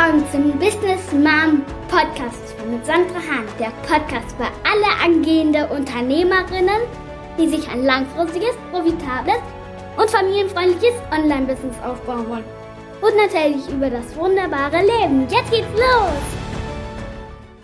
willkommen zum Business Mom Podcast mit Sandra Hahn, der Podcast für alle angehende Unternehmerinnen, die sich ein langfristiges, profitables und familienfreundliches Online-Business aufbauen wollen. Und natürlich über das wunderbare Leben. Jetzt geht's los!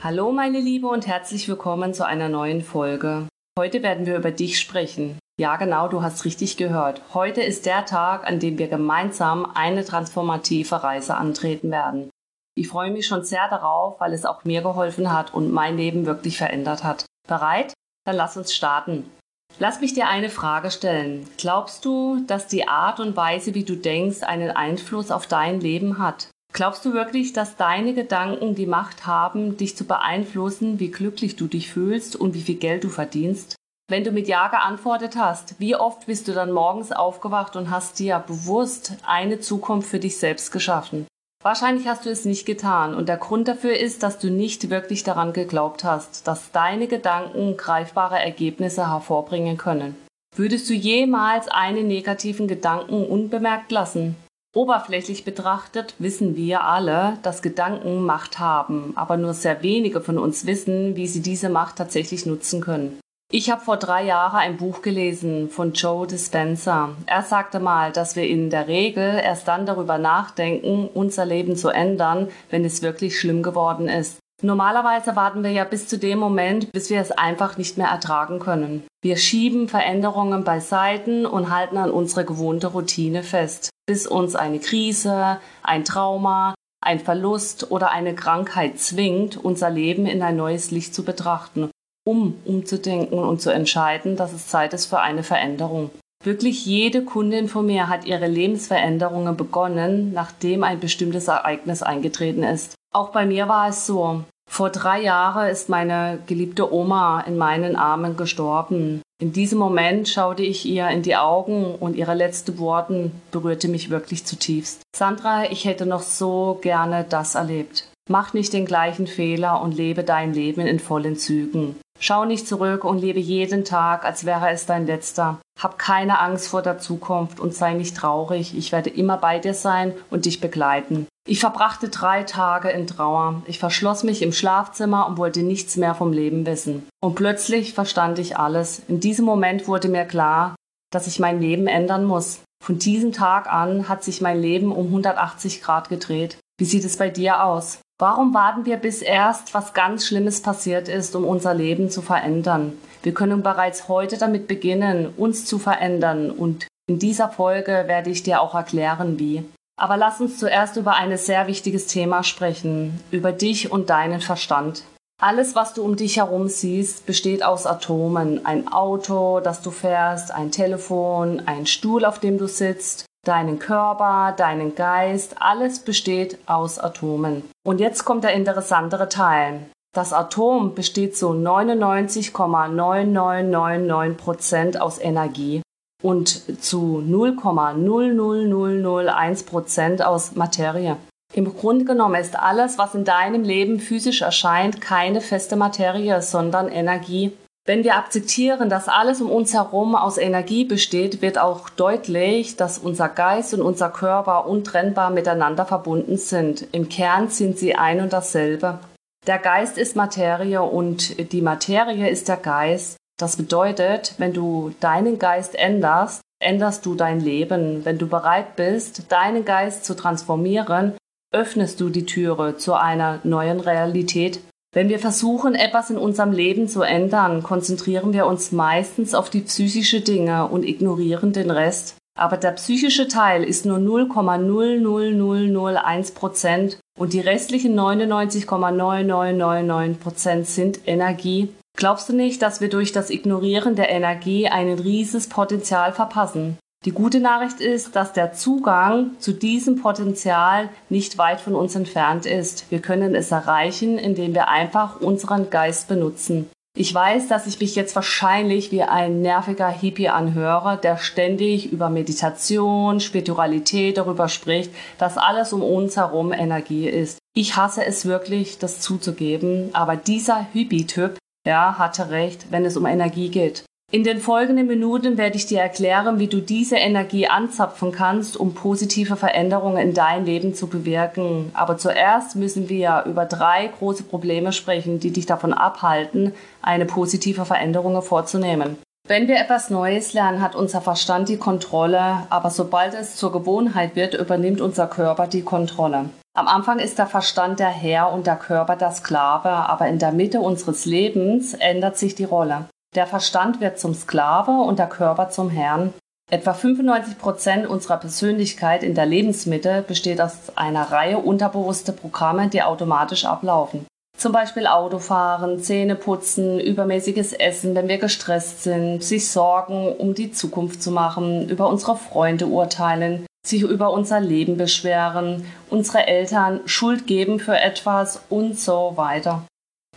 Hallo meine Liebe und herzlich willkommen zu einer neuen Folge. Heute werden wir über dich sprechen. Ja, genau, du hast richtig gehört. Heute ist der Tag, an dem wir gemeinsam eine transformative Reise antreten werden. Ich freue mich schon sehr darauf, weil es auch mir geholfen hat und mein Leben wirklich verändert hat. Bereit? Dann lass uns starten. Lass mich dir eine Frage stellen. Glaubst du, dass die Art und Weise, wie du denkst, einen Einfluss auf dein Leben hat? Glaubst du wirklich, dass deine Gedanken die Macht haben, dich zu beeinflussen, wie glücklich du dich fühlst und wie viel Geld du verdienst? Wenn du mit Ja geantwortet hast, wie oft bist du dann morgens aufgewacht und hast dir bewusst eine Zukunft für dich selbst geschaffen? Wahrscheinlich hast du es nicht getan und der Grund dafür ist, dass du nicht wirklich daran geglaubt hast, dass deine Gedanken greifbare Ergebnisse hervorbringen können. Würdest du jemals einen negativen Gedanken unbemerkt lassen? Oberflächlich betrachtet wissen wir alle, dass Gedanken Macht haben, aber nur sehr wenige von uns wissen, wie sie diese Macht tatsächlich nutzen können. Ich habe vor drei Jahren ein Buch gelesen von Joe Dispenza. Er sagte mal, dass wir in der Regel erst dann darüber nachdenken, unser Leben zu ändern, wenn es wirklich schlimm geworden ist. Normalerweise warten wir ja bis zu dem Moment, bis wir es einfach nicht mehr ertragen können. Wir schieben Veränderungen beiseiten und halten an unsere gewohnte Routine fest, bis uns eine Krise, ein Trauma, ein Verlust oder eine Krankheit zwingt, unser Leben in ein neues Licht zu betrachten um umzudenken und zu entscheiden, dass es Zeit ist für eine Veränderung. Wirklich jede Kundin von mir hat ihre Lebensveränderungen begonnen, nachdem ein bestimmtes Ereignis eingetreten ist. Auch bei mir war es so. Vor drei Jahren ist meine geliebte Oma in meinen Armen gestorben. In diesem Moment schaute ich ihr in die Augen und ihre letzten Worte berührte mich wirklich zutiefst. Sandra, ich hätte noch so gerne das erlebt. Mach nicht den gleichen Fehler und lebe dein Leben in vollen Zügen. Schau nicht zurück und lebe jeden Tag, als wäre es dein letzter. Hab keine Angst vor der Zukunft und sei nicht traurig. Ich werde immer bei dir sein und dich begleiten. Ich verbrachte drei Tage in Trauer. Ich verschloss mich im Schlafzimmer und wollte nichts mehr vom Leben wissen. Und plötzlich verstand ich alles. In diesem Moment wurde mir klar, dass ich mein Leben ändern muss. Von diesem Tag an hat sich mein Leben um 180 Grad gedreht. Wie sieht es bei dir aus? Warum warten wir bis erst was ganz Schlimmes passiert ist, um unser Leben zu verändern? Wir können bereits heute damit beginnen, uns zu verändern und in dieser Folge werde ich dir auch erklären, wie. Aber lass uns zuerst über ein sehr wichtiges Thema sprechen, über dich und deinen Verstand. Alles, was du um dich herum siehst, besteht aus Atomen. Ein Auto, das du fährst, ein Telefon, ein Stuhl, auf dem du sitzt, deinen Körper, deinen Geist, alles besteht aus Atomen. Und jetzt kommt der interessantere Teil. Das Atom besteht zu 99,9999% aus Energie und zu 0,00001% aus Materie. Im Grunde genommen ist alles, was in deinem Leben physisch erscheint, keine feste Materie, sondern Energie. Wenn wir akzeptieren, dass alles um uns herum aus Energie besteht, wird auch deutlich, dass unser Geist und unser Körper untrennbar miteinander verbunden sind. Im Kern sind sie ein und dasselbe. Der Geist ist Materie und die Materie ist der Geist. Das bedeutet, wenn du deinen Geist änderst, änderst du dein Leben. Wenn du bereit bist, deinen Geist zu transformieren, öffnest du die Türe zu einer neuen Realität, wenn wir versuchen, etwas in unserem Leben zu ändern, konzentrieren wir uns meistens auf die psychische Dinge und ignorieren den Rest. Aber der psychische Teil ist nur 0,00001 Prozent und die restlichen 99,9999 Prozent sind Energie. Glaubst du nicht, dass wir durch das Ignorieren der Energie ein rieses Potenzial verpassen? Die gute Nachricht ist, dass der Zugang zu diesem Potenzial nicht weit von uns entfernt ist. Wir können es erreichen, indem wir einfach unseren Geist benutzen. Ich weiß, dass ich mich jetzt wahrscheinlich wie ein nerviger Hippie anhöre, der ständig über Meditation, Spiritualität darüber spricht, dass alles um uns herum Energie ist. Ich hasse es wirklich, das zuzugeben, aber dieser Hippie-Typ, ja, hatte recht, wenn es um Energie geht. In den folgenden Minuten werde ich dir erklären, wie du diese Energie anzapfen kannst, um positive Veränderungen in dein Leben zu bewirken. Aber zuerst müssen wir über drei große Probleme sprechen, die dich davon abhalten, eine positive Veränderung vorzunehmen. Wenn wir etwas Neues lernen, hat unser Verstand die Kontrolle, aber sobald es zur Gewohnheit wird, übernimmt unser Körper die Kontrolle. Am Anfang ist der Verstand der Herr und der Körper der Sklave, aber in der Mitte unseres Lebens ändert sich die Rolle. Der Verstand wird zum Sklave und der Körper zum Herrn. Etwa 95 Prozent unserer Persönlichkeit in der Lebensmitte besteht aus einer Reihe unterbewusster Programme, die automatisch ablaufen. Zum Beispiel Autofahren, Zähne putzen, übermäßiges Essen, wenn wir gestresst sind, sich Sorgen um die Zukunft zu machen, über unsere Freunde urteilen, sich über unser Leben beschweren, unsere Eltern Schuld geben für etwas und so weiter.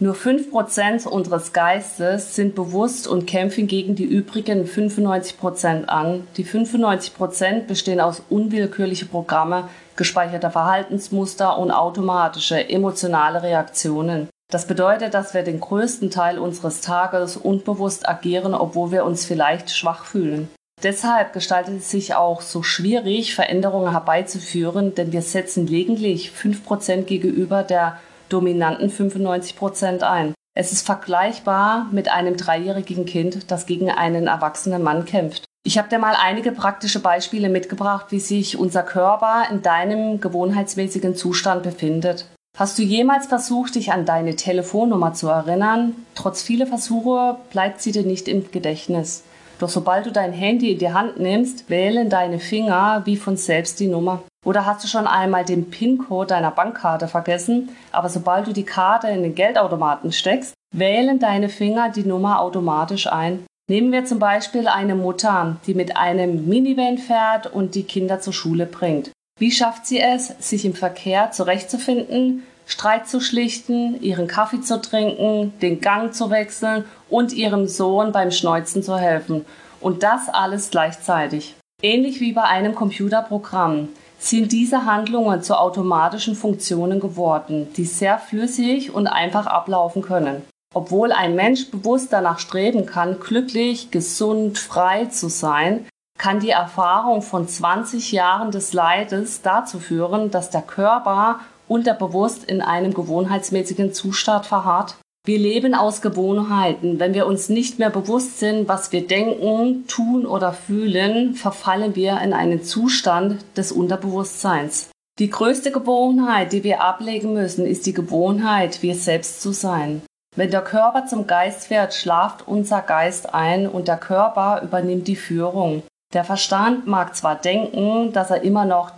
Nur 5% unseres Geistes sind bewusst und kämpfen gegen die übrigen 95% an. Die 95% bestehen aus unwillkürlichen Programme, gespeicherter Verhaltensmuster und automatische emotionale Reaktionen. Das bedeutet, dass wir den größten Teil unseres Tages unbewusst agieren, obwohl wir uns vielleicht schwach fühlen. Deshalb gestaltet es sich auch so schwierig, Veränderungen herbeizuführen, denn wir setzen lediglich 5% gegenüber der dominanten 95 Prozent ein. Es ist vergleichbar mit einem dreijährigen Kind, das gegen einen erwachsenen Mann kämpft. Ich habe dir mal einige praktische Beispiele mitgebracht, wie sich unser Körper in deinem gewohnheitsmäßigen Zustand befindet. Hast du jemals versucht, dich an deine Telefonnummer zu erinnern? Trotz vieler Versuche bleibt sie dir nicht im Gedächtnis. Doch sobald du dein Handy in die Hand nimmst, wählen deine Finger wie von selbst die Nummer. Oder hast du schon einmal den PIN-Code deiner Bankkarte vergessen, aber sobald du die Karte in den Geldautomaten steckst, wählen deine Finger die Nummer automatisch ein. Nehmen wir zum Beispiel eine Mutter, die mit einem Minivan fährt und die Kinder zur Schule bringt. Wie schafft sie es, sich im Verkehr zurechtzufinden, Streit zu schlichten, ihren Kaffee zu trinken, den Gang zu wechseln und ihrem Sohn beim Schneuzen zu helfen? Und das alles gleichzeitig. Ähnlich wie bei einem Computerprogramm sind diese Handlungen zu automatischen Funktionen geworden, die sehr flüssig und einfach ablaufen können. Obwohl ein Mensch bewusst danach streben kann, glücklich, gesund, frei zu sein, kann die Erfahrung von 20 Jahren des Leides dazu führen, dass der Körper unterbewusst in einem gewohnheitsmäßigen Zustand verharrt wir leben aus Gewohnheiten. Wenn wir uns nicht mehr bewusst sind, was wir denken, tun oder fühlen, verfallen wir in einen Zustand des Unterbewusstseins. Die größte Gewohnheit, die wir ablegen müssen, ist die Gewohnheit, wir selbst zu sein. Wenn der Körper zum Geist wird, schlaft unser Geist ein und der Körper übernimmt die Führung. Der Verstand mag zwar denken, dass er immer noch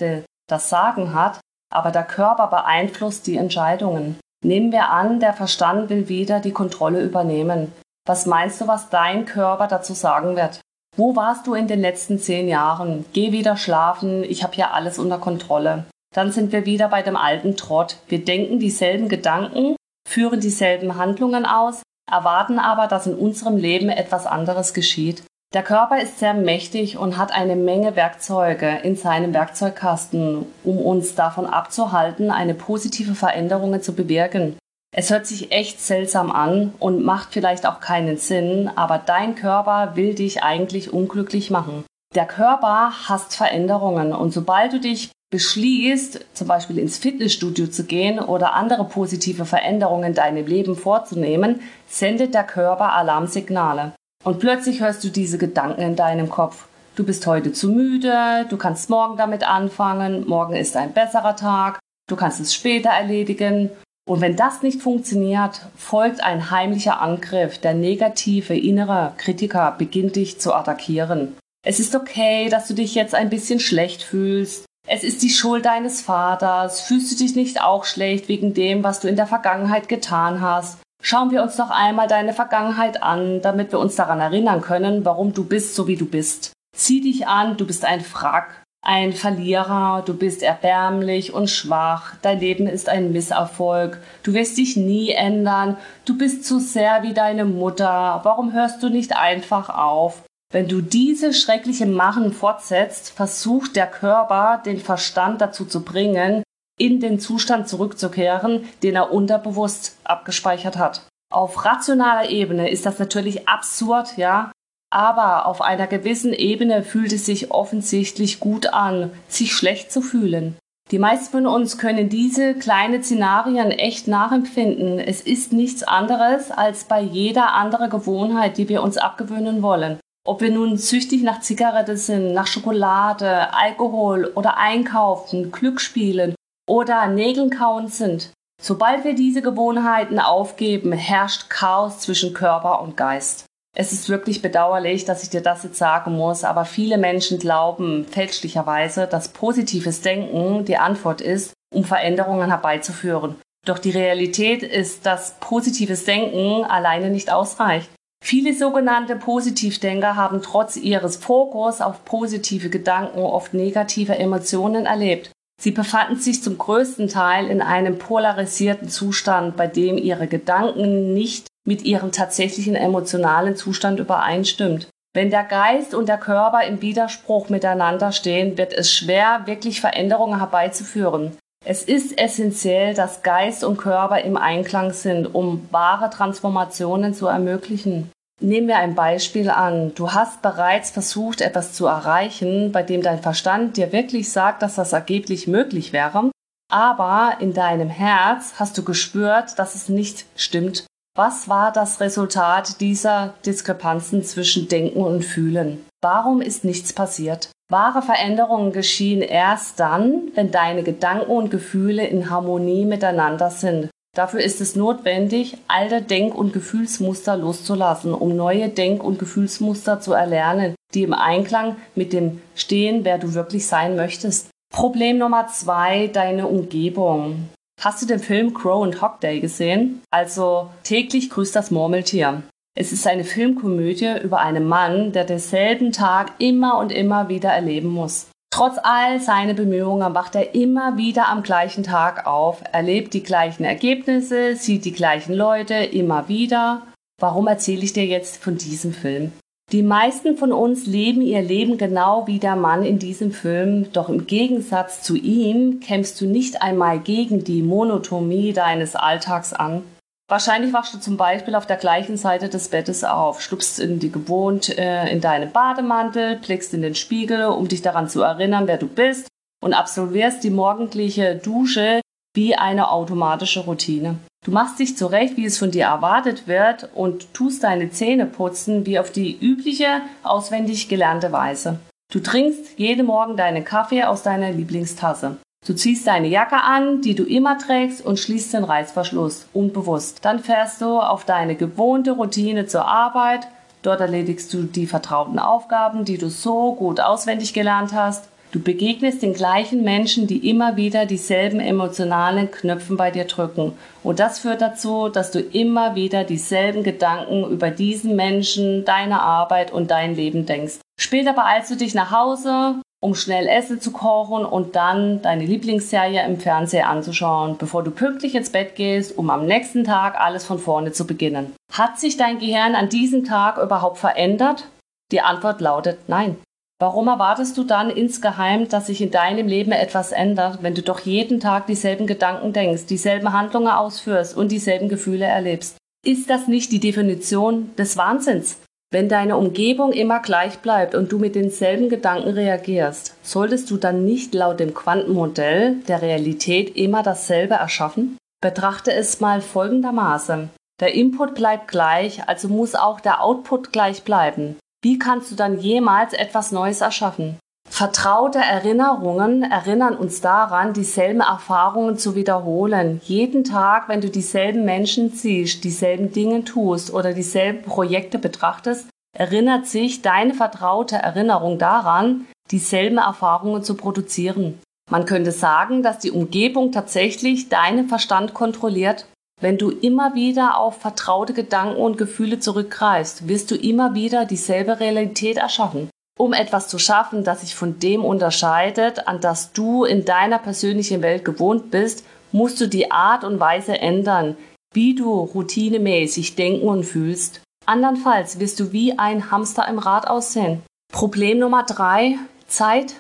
das Sagen hat, aber der Körper beeinflusst die Entscheidungen. Nehmen wir an, der Verstand will wieder die Kontrolle übernehmen. Was meinst du, was dein Körper dazu sagen wird? Wo warst du in den letzten zehn Jahren? Geh wieder schlafen, ich habe hier alles unter Kontrolle. Dann sind wir wieder bei dem alten Trott. Wir denken dieselben Gedanken, führen dieselben Handlungen aus, erwarten aber, dass in unserem Leben etwas anderes geschieht. Der Körper ist sehr mächtig und hat eine Menge Werkzeuge in seinem Werkzeugkasten, um uns davon abzuhalten, eine positive Veränderung zu bewirken. Es hört sich echt seltsam an und macht vielleicht auch keinen Sinn, aber dein Körper will dich eigentlich unglücklich machen. Der Körper hasst Veränderungen und sobald du dich beschließt, zum Beispiel ins Fitnessstudio zu gehen oder andere positive Veränderungen in deinem Leben vorzunehmen, sendet der Körper Alarmsignale. Und plötzlich hörst du diese Gedanken in deinem Kopf. Du bist heute zu müde, du kannst morgen damit anfangen, morgen ist ein besserer Tag, du kannst es später erledigen. Und wenn das nicht funktioniert, folgt ein heimlicher Angriff. Der negative innere Kritiker beginnt dich zu attackieren. Es ist okay, dass du dich jetzt ein bisschen schlecht fühlst. Es ist die Schuld deines Vaters. Fühlst du dich nicht auch schlecht wegen dem, was du in der Vergangenheit getan hast? Schauen wir uns noch einmal deine Vergangenheit an, damit wir uns daran erinnern können, warum du bist, so wie du bist. Zieh dich an, du bist ein Frack, ein Verlierer, du bist erbärmlich und schwach, dein Leben ist ein Misserfolg, du wirst dich nie ändern, du bist zu sehr wie deine Mutter, warum hörst du nicht einfach auf? Wenn du diese schreckliche Machen fortsetzt, versucht der Körper, den Verstand dazu zu bringen, in den Zustand zurückzukehren, den er unterbewusst abgespeichert hat. Auf rationaler Ebene ist das natürlich absurd, ja. Aber auf einer gewissen Ebene fühlt es sich offensichtlich gut an, sich schlecht zu fühlen. Die meisten von uns können diese kleinen Szenarien echt nachempfinden. Es ist nichts anderes als bei jeder anderen Gewohnheit, die wir uns abgewöhnen wollen. Ob wir nun süchtig nach Zigarette sind, nach Schokolade, Alkohol oder Einkaufen, Glücksspielen oder Nägeln kauen sind. Sobald wir diese Gewohnheiten aufgeben, herrscht Chaos zwischen Körper und Geist. Es ist wirklich bedauerlich, dass ich dir das jetzt sagen muss, aber viele Menschen glauben fälschlicherweise, dass positives Denken die Antwort ist, um Veränderungen herbeizuführen. Doch die Realität ist, dass positives Denken alleine nicht ausreicht. Viele sogenannte Positivdenker haben trotz ihres Fokus auf positive Gedanken oft negative Emotionen erlebt. Sie befanden sich zum größten Teil in einem polarisierten Zustand, bei dem ihre Gedanken nicht mit ihrem tatsächlichen emotionalen Zustand übereinstimmt. Wenn der Geist und der Körper im Widerspruch miteinander stehen, wird es schwer, wirklich Veränderungen herbeizuführen. Es ist essentiell, dass Geist und Körper im Einklang sind, um wahre Transformationen zu ermöglichen. Nehmen wir ein Beispiel an. Du hast bereits versucht, etwas zu erreichen, bei dem dein Verstand dir wirklich sagt, dass das ergeblich möglich wäre, aber in deinem Herz hast du gespürt, dass es nicht stimmt was war das Resultat dieser Diskrepanzen zwischen Denken und Fühlen? Warum ist nichts passiert? Wahre Veränderungen geschehen erst dann, wenn deine Gedanken und Gefühle in Harmonie miteinander sind. Dafür ist es notwendig, alte Denk- und Gefühlsmuster loszulassen, um neue Denk- und Gefühlsmuster zu erlernen, die im Einklang mit dem stehen, wer du wirklich sein möchtest. Problem Nummer zwei, deine Umgebung. Hast du den Film Crow and Hog Day gesehen? Also täglich grüßt das Murmeltier. Es ist eine Filmkomödie über einen Mann, der denselben Tag immer und immer wieder erleben muss. Trotz all seiner Bemühungen wacht er immer wieder am gleichen Tag auf, erlebt die gleichen Ergebnisse, sieht die gleichen Leute immer wieder. Warum erzähle ich dir jetzt von diesem Film? Die meisten von uns leben ihr Leben genau wie der Mann in diesem Film, doch im Gegensatz zu ihm kämpfst du nicht einmal gegen die Monotomie deines Alltags an. Wahrscheinlich wachst du zum Beispiel auf der gleichen Seite des Bettes auf, schlupfst in die gewohnt äh, in deinen Bademantel, blickst in den Spiegel, um dich daran zu erinnern, wer du bist und absolvierst die morgendliche Dusche wie eine automatische Routine. Du machst dich zurecht, wie es von dir erwartet wird und tust deine Zähne putzen wie auf die übliche, auswendig gelernte Weise. Du trinkst jeden Morgen deinen Kaffee aus deiner Lieblingstasse. Du ziehst deine Jacke an, die du immer trägst und schließt den Reißverschluss, unbewusst. Dann fährst du auf deine gewohnte Routine zur Arbeit. Dort erledigst du die vertrauten Aufgaben, die du so gut auswendig gelernt hast. Du begegnest den gleichen Menschen, die immer wieder dieselben emotionalen Knöpfen bei dir drücken. Und das führt dazu, dass du immer wieder dieselben Gedanken über diesen Menschen, deine Arbeit und dein Leben denkst. Später beeilst du dich nach Hause, um schnell Essen zu kochen und dann deine Lieblingsserie im Fernseher anzuschauen, bevor du pünktlich ins Bett gehst, um am nächsten Tag alles von vorne zu beginnen. Hat sich dein Gehirn an diesem Tag überhaupt verändert? Die Antwort lautet nein. Warum erwartest du dann insgeheim, dass sich in deinem Leben etwas ändert, wenn du doch jeden Tag dieselben Gedanken denkst, dieselben Handlungen ausführst und dieselben Gefühle erlebst? Ist das nicht die Definition des Wahnsinns? Wenn deine Umgebung immer gleich bleibt und du mit denselben Gedanken reagierst, solltest du dann nicht laut dem Quantenmodell der Realität immer dasselbe erschaffen? Betrachte es mal folgendermaßen. Der Input bleibt gleich, also muss auch der Output gleich bleiben. Wie kannst du dann jemals etwas Neues erschaffen? Vertraute Erinnerungen erinnern uns daran, dieselben Erfahrungen zu wiederholen. Jeden Tag, wenn du dieselben Menschen siehst, dieselben Dinge tust oder dieselben Projekte betrachtest, erinnert sich deine vertraute Erinnerung daran, dieselben Erfahrungen zu produzieren. Man könnte sagen, dass die Umgebung tatsächlich deinen Verstand kontrolliert. Wenn du immer wieder auf vertraute Gedanken und Gefühle zurückgreifst, wirst du immer wieder dieselbe Realität erschaffen. Um etwas zu schaffen, das sich von dem unterscheidet, an das du in deiner persönlichen Welt gewohnt bist, musst du die Art und Weise ändern, wie du routinemäßig denken und fühlst. Andernfalls wirst du wie ein Hamster im Rad aussehen. Problem Nummer drei: Zeit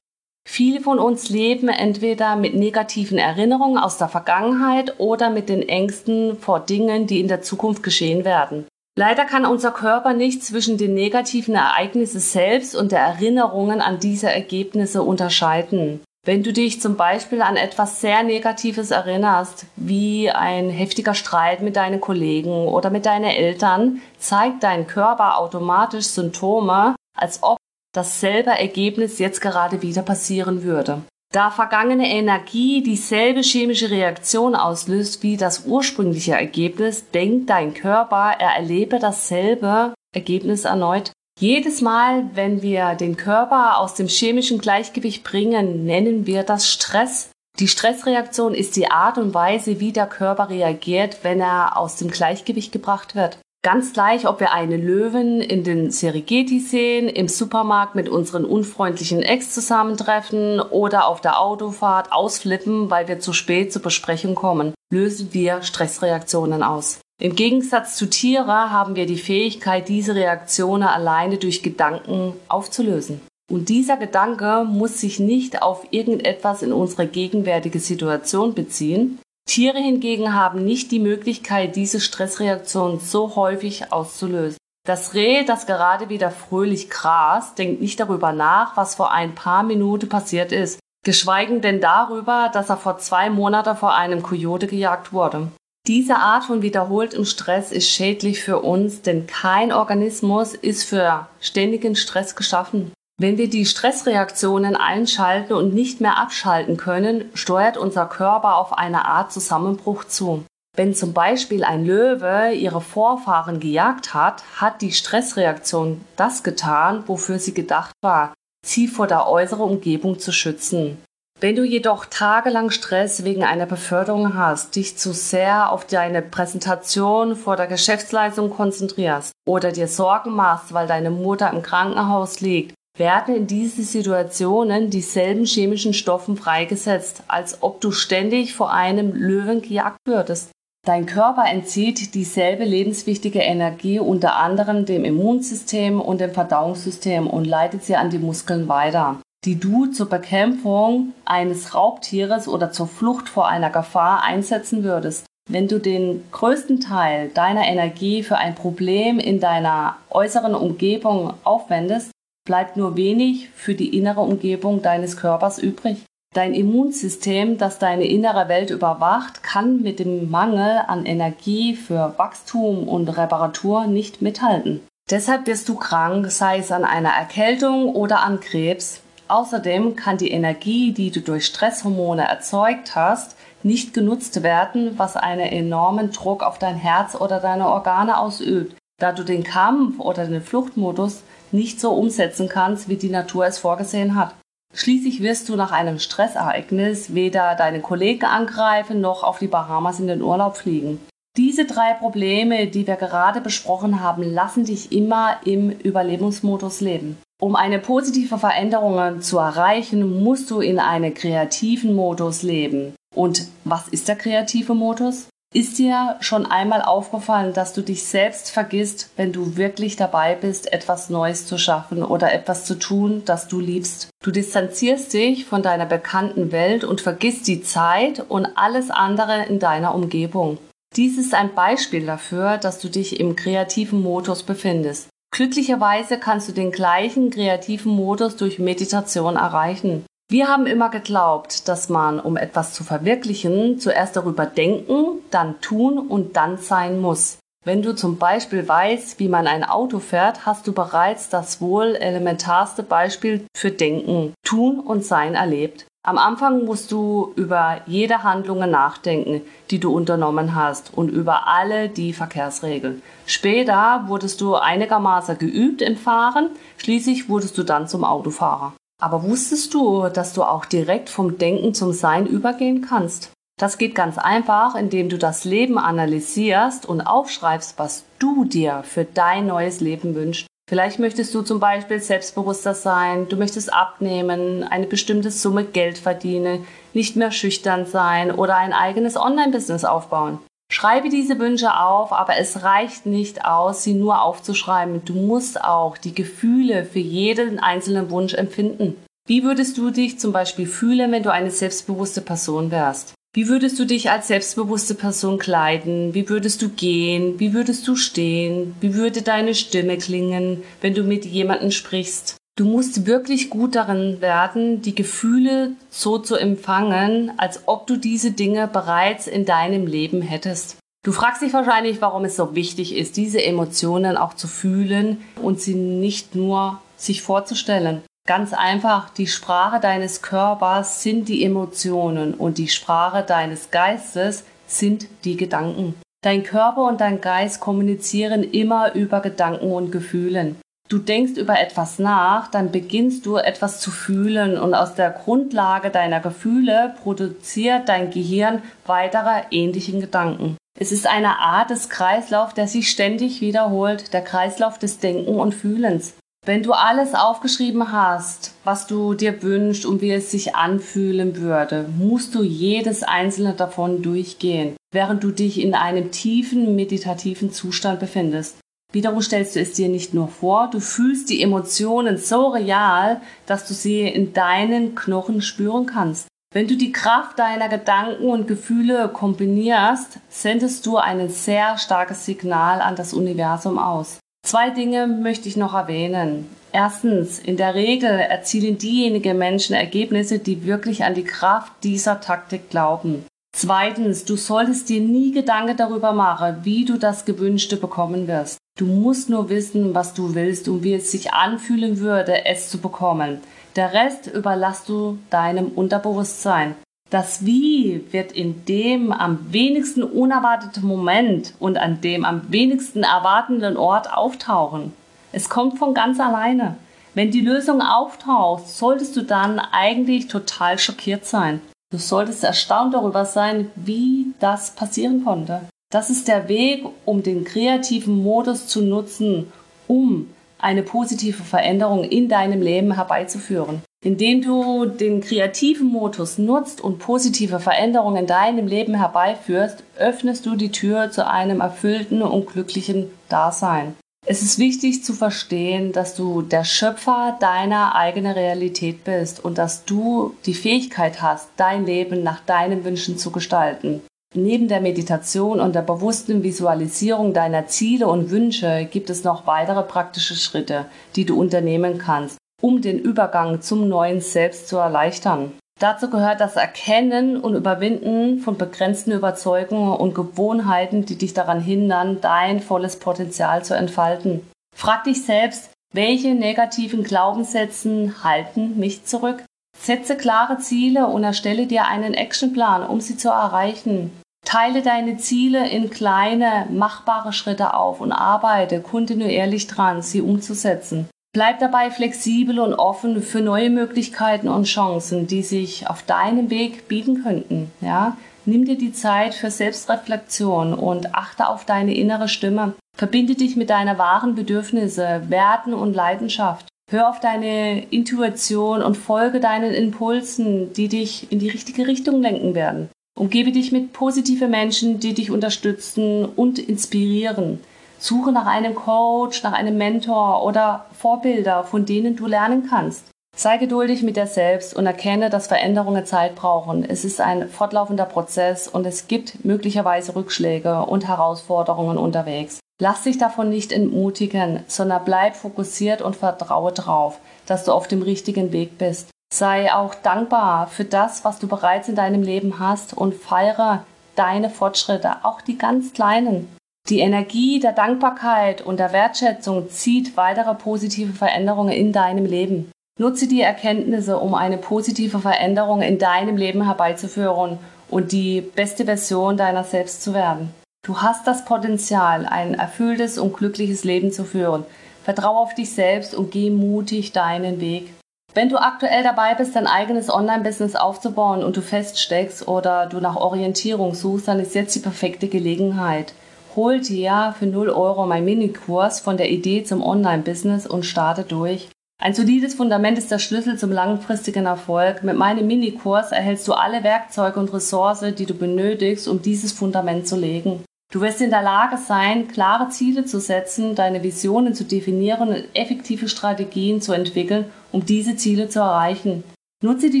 Viele von uns leben entweder mit negativen Erinnerungen aus der Vergangenheit oder mit den Ängsten vor Dingen, die in der Zukunft geschehen werden. Leider kann unser Körper nicht zwischen den negativen Ereignissen selbst und der Erinnerungen an diese Ergebnisse unterscheiden. Wenn du dich zum Beispiel an etwas sehr Negatives erinnerst, wie ein heftiger Streit mit deinen Kollegen oder mit deinen Eltern, zeigt dein Körper automatisch Symptome, als ob dasselbe Ergebnis jetzt gerade wieder passieren würde. Da vergangene Energie dieselbe chemische Reaktion auslöst wie das ursprüngliche Ergebnis, denkt dein Körper, er erlebe dasselbe Ergebnis erneut jedes Mal, wenn wir den Körper aus dem chemischen Gleichgewicht bringen, nennen wir das Stress. Die Stressreaktion ist die Art und Weise, wie der Körper reagiert, wenn er aus dem Gleichgewicht gebracht wird. Ganz gleich, ob wir einen Löwen in den Serengeti sehen, im Supermarkt mit unseren unfreundlichen Ex zusammentreffen oder auf der Autofahrt ausflippen, weil wir zu spät zur Besprechung kommen, lösen wir Stressreaktionen aus. Im Gegensatz zu Tiere haben wir die Fähigkeit, diese Reaktionen alleine durch Gedanken aufzulösen. Und dieser Gedanke muss sich nicht auf irgendetwas in unsere gegenwärtige Situation beziehen. Tiere hingegen haben nicht die Möglichkeit, diese Stressreaktion so häufig auszulösen. Das Reh, das gerade wieder fröhlich grast, denkt nicht darüber nach, was vor ein paar Minuten passiert ist, geschweigen denn darüber, dass er vor zwei Monaten vor einem Kojote gejagt wurde. Diese Art von wiederholtem Stress ist schädlich für uns, denn kein Organismus ist für ständigen Stress geschaffen. Wenn wir die Stressreaktionen einschalten und nicht mehr abschalten können, steuert unser Körper auf eine Art Zusammenbruch zu. Wenn zum Beispiel ein Löwe ihre Vorfahren gejagt hat, hat die Stressreaktion das getan, wofür sie gedacht war, sie vor der äußeren Umgebung zu schützen. Wenn du jedoch tagelang Stress wegen einer Beförderung hast, dich zu sehr auf deine Präsentation vor der Geschäftsleistung konzentrierst oder dir Sorgen machst, weil deine Mutter im Krankenhaus liegt, werden in diesen Situationen dieselben chemischen Stoffen freigesetzt, als ob du ständig vor einem Löwen gejagt würdest. Dein Körper entzieht dieselbe lebenswichtige Energie unter anderem dem Immunsystem und dem Verdauungssystem und leitet sie an die Muskeln weiter die du zur Bekämpfung eines Raubtieres oder zur Flucht vor einer Gefahr einsetzen würdest. Wenn du den größten Teil deiner Energie für ein Problem in deiner äußeren Umgebung aufwendest, bleibt nur wenig für die innere Umgebung deines Körpers übrig. Dein Immunsystem, das deine innere Welt überwacht, kann mit dem Mangel an Energie für Wachstum und Reparatur nicht mithalten. Deshalb wirst du krank, sei es an einer Erkältung oder an Krebs, Außerdem kann die Energie, die du durch Stresshormone erzeugt hast, nicht genutzt werden, was einen enormen Druck auf dein Herz oder deine Organe ausübt, da du den Kampf oder den Fluchtmodus nicht so umsetzen kannst, wie die Natur es vorgesehen hat. Schließlich wirst du nach einem Stressereignis weder deine Kollegen angreifen noch auf die Bahamas in den Urlaub fliegen. Diese drei Probleme, die wir gerade besprochen haben, lassen dich immer im Überlebensmodus leben. Um eine positive Veränderung zu erreichen, musst du in einem kreativen Modus leben. Und was ist der kreative Modus? Ist dir schon einmal aufgefallen, dass du dich selbst vergisst, wenn du wirklich dabei bist, etwas Neues zu schaffen oder etwas zu tun, das du liebst? Du distanzierst dich von deiner bekannten Welt und vergisst die Zeit und alles andere in deiner Umgebung. Dies ist ein Beispiel dafür, dass du dich im kreativen Modus befindest. Glücklicherweise kannst du den gleichen kreativen Modus durch Meditation erreichen. Wir haben immer geglaubt, dass man, um etwas zu verwirklichen, zuerst darüber denken, dann tun und dann sein muss. Wenn du zum Beispiel weißt, wie man ein Auto fährt, hast du bereits das wohl elementarste Beispiel für Denken, Tun und Sein erlebt. Am Anfang musst du über jede Handlung nachdenken, die du unternommen hast und über alle die Verkehrsregeln. Später wurdest du einigermaßen geübt im Fahren, schließlich wurdest du dann zum Autofahrer. Aber wusstest du, dass du auch direkt vom Denken zum Sein übergehen kannst? Das geht ganz einfach, indem du das Leben analysierst und aufschreibst, was du dir für dein neues Leben wünschst. Vielleicht möchtest du zum Beispiel selbstbewusster sein, du möchtest abnehmen, eine bestimmte Summe Geld verdienen, nicht mehr schüchtern sein oder ein eigenes Online-Business aufbauen. Schreibe diese Wünsche auf, aber es reicht nicht aus, sie nur aufzuschreiben. Du musst auch die Gefühle für jeden einzelnen Wunsch empfinden. Wie würdest du dich zum Beispiel fühlen, wenn du eine selbstbewusste Person wärst? Wie würdest du dich als selbstbewusste Person kleiden? Wie würdest du gehen? Wie würdest du stehen? Wie würde deine Stimme klingen, wenn du mit jemandem sprichst? Du musst wirklich gut darin werden, die Gefühle so zu empfangen, als ob du diese Dinge bereits in deinem Leben hättest. Du fragst dich wahrscheinlich, warum es so wichtig ist, diese Emotionen auch zu fühlen und sie nicht nur sich vorzustellen. Ganz einfach, die Sprache deines Körpers sind die Emotionen und die Sprache deines Geistes sind die Gedanken. Dein Körper und dein Geist kommunizieren immer über Gedanken und Gefühlen. Du denkst über etwas nach, dann beginnst du etwas zu fühlen und aus der Grundlage deiner Gefühle produziert dein Gehirn weitere ähnlichen Gedanken. Es ist eine Art des Kreislaufs, der sich ständig wiederholt, der Kreislauf des Denken und Fühlens. Wenn du alles aufgeschrieben hast, was du dir wünschst und wie es sich anfühlen würde, musst du jedes einzelne davon durchgehen, während du dich in einem tiefen meditativen Zustand befindest. Wiederum stellst du es dir nicht nur vor, du fühlst die Emotionen so real, dass du sie in deinen Knochen spüren kannst. Wenn du die Kraft deiner Gedanken und Gefühle kombinierst, sendest du ein sehr starkes Signal an das Universum aus. Zwei Dinge möchte ich noch erwähnen. Erstens, in der Regel erzielen diejenigen Menschen Ergebnisse, die wirklich an die Kraft dieser Taktik glauben. Zweitens, du solltest dir nie Gedanken darüber machen, wie du das Gewünschte bekommen wirst. Du musst nur wissen, was du willst und wie es sich anfühlen würde, es zu bekommen. Der Rest überlasst du deinem Unterbewusstsein. Das Wie wird in dem am wenigsten unerwarteten Moment und an dem am wenigsten erwartenden Ort auftauchen. Es kommt von ganz alleine. Wenn die Lösung auftaucht, solltest du dann eigentlich total schockiert sein. Du solltest erstaunt darüber sein, wie das passieren konnte. Das ist der Weg, um den kreativen Modus zu nutzen, um eine positive Veränderung in deinem Leben herbeizuführen. Indem du den kreativen Modus nutzt und positive Veränderungen in deinem Leben herbeiführst, öffnest du die Tür zu einem erfüllten und glücklichen Dasein. Es ist wichtig zu verstehen, dass du der Schöpfer deiner eigenen Realität bist und dass du die Fähigkeit hast, dein Leben nach deinen Wünschen zu gestalten. Neben der Meditation und der bewussten Visualisierung deiner Ziele und Wünsche gibt es noch weitere praktische Schritte, die du unternehmen kannst, um den Übergang zum neuen Selbst zu erleichtern. Dazu gehört das Erkennen und Überwinden von begrenzten Überzeugungen und Gewohnheiten, die dich daran hindern, dein volles Potenzial zu entfalten. Frag dich selbst, welche negativen Glaubenssätzen halten mich zurück? Setze klare Ziele und erstelle dir einen Actionplan, um sie zu erreichen. Teile deine Ziele in kleine, machbare Schritte auf und arbeite kontinuierlich dran, sie umzusetzen. Bleib dabei flexibel und offen für neue Möglichkeiten und Chancen, die sich auf deinem Weg bieten könnten. Ja? Nimm dir die Zeit für Selbstreflexion und achte auf deine innere Stimme. Verbinde dich mit deiner wahren Bedürfnisse, Werten und Leidenschaft. Hör auf deine Intuition und folge deinen Impulsen, die dich in die richtige Richtung lenken werden. Umgebe dich mit positiven Menschen, die dich unterstützen und inspirieren. Suche nach einem Coach, nach einem Mentor oder Vorbilder, von denen du lernen kannst. Sei geduldig mit dir selbst und erkenne, dass Veränderungen Zeit brauchen. Es ist ein fortlaufender Prozess und es gibt möglicherweise Rückschläge und Herausforderungen unterwegs. Lass dich davon nicht entmutigen, sondern bleib fokussiert und vertraue darauf, dass du auf dem richtigen Weg bist. Sei auch dankbar für das, was du bereits in deinem Leben hast und feiere deine Fortschritte, auch die ganz kleinen. Die Energie der Dankbarkeit und der Wertschätzung zieht weitere positive Veränderungen in deinem Leben. Nutze die Erkenntnisse, um eine positive Veränderung in deinem Leben herbeizuführen und die beste Version deiner selbst zu werden. Du hast das Potenzial, ein erfülltes und glückliches Leben zu führen. Vertraue auf dich selbst und geh mutig deinen Weg. Wenn du aktuell dabei bist, dein eigenes Online-Business aufzubauen und du feststeckst oder du nach Orientierung suchst, dann ist jetzt die perfekte Gelegenheit. Hol dir für 0 Euro mein Minikurs von der Idee zum Online-Business und starte durch. Ein solides Fundament ist der Schlüssel zum langfristigen Erfolg. Mit meinem Minikurs erhältst du alle Werkzeuge und Ressourcen, die du benötigst, um dieses Fundament zu legen. Du wirst in der Lage sein, klare Ziele zu setzen, deine Visionen zu definieren und effektive Strategien zu entwickeln, um diese Ziele zu erreichen. Nutze die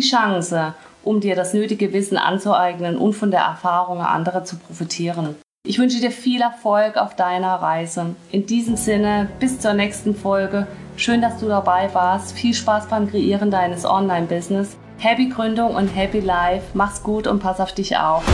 Chance um dir das nötige Wissen anzueignen und von der Erfahrung anderer zu profitieren. Ich wünsche dir viel Erfolg auf deiner Reise. In diesem Sinne, bis zur nächsten Folge. Schön, dass du dabei warst. Viel Spaß beim Kreieren deines Online-Business. Happy Gründung und Happy Life. Mach's gut und pass auf dich auf.